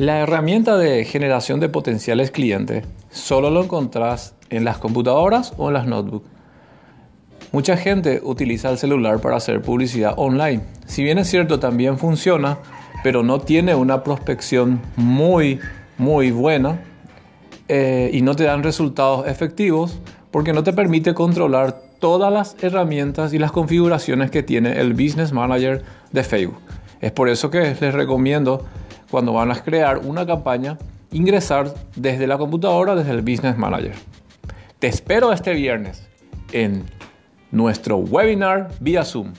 La herramienta de generación de potenciales clientes solo lo encontrás en las computadoras o en las notebooks. Mucha gente utiliza el celular para hacer publicidad online. Si bien es cierto, también funciona, pero no tiene una prospección muy, muy buena eh, y no te dan resultados efectivos porque no te permite controlar todas las herramientas y las configuraciones que tiene el Business Manager de Facebook. Es por eso que les recomiendo cuando van a crear una campaña, ingresar desde la computadora, desde el Business Manager. Te espero este viernes en nuestro webinar vía Zoom.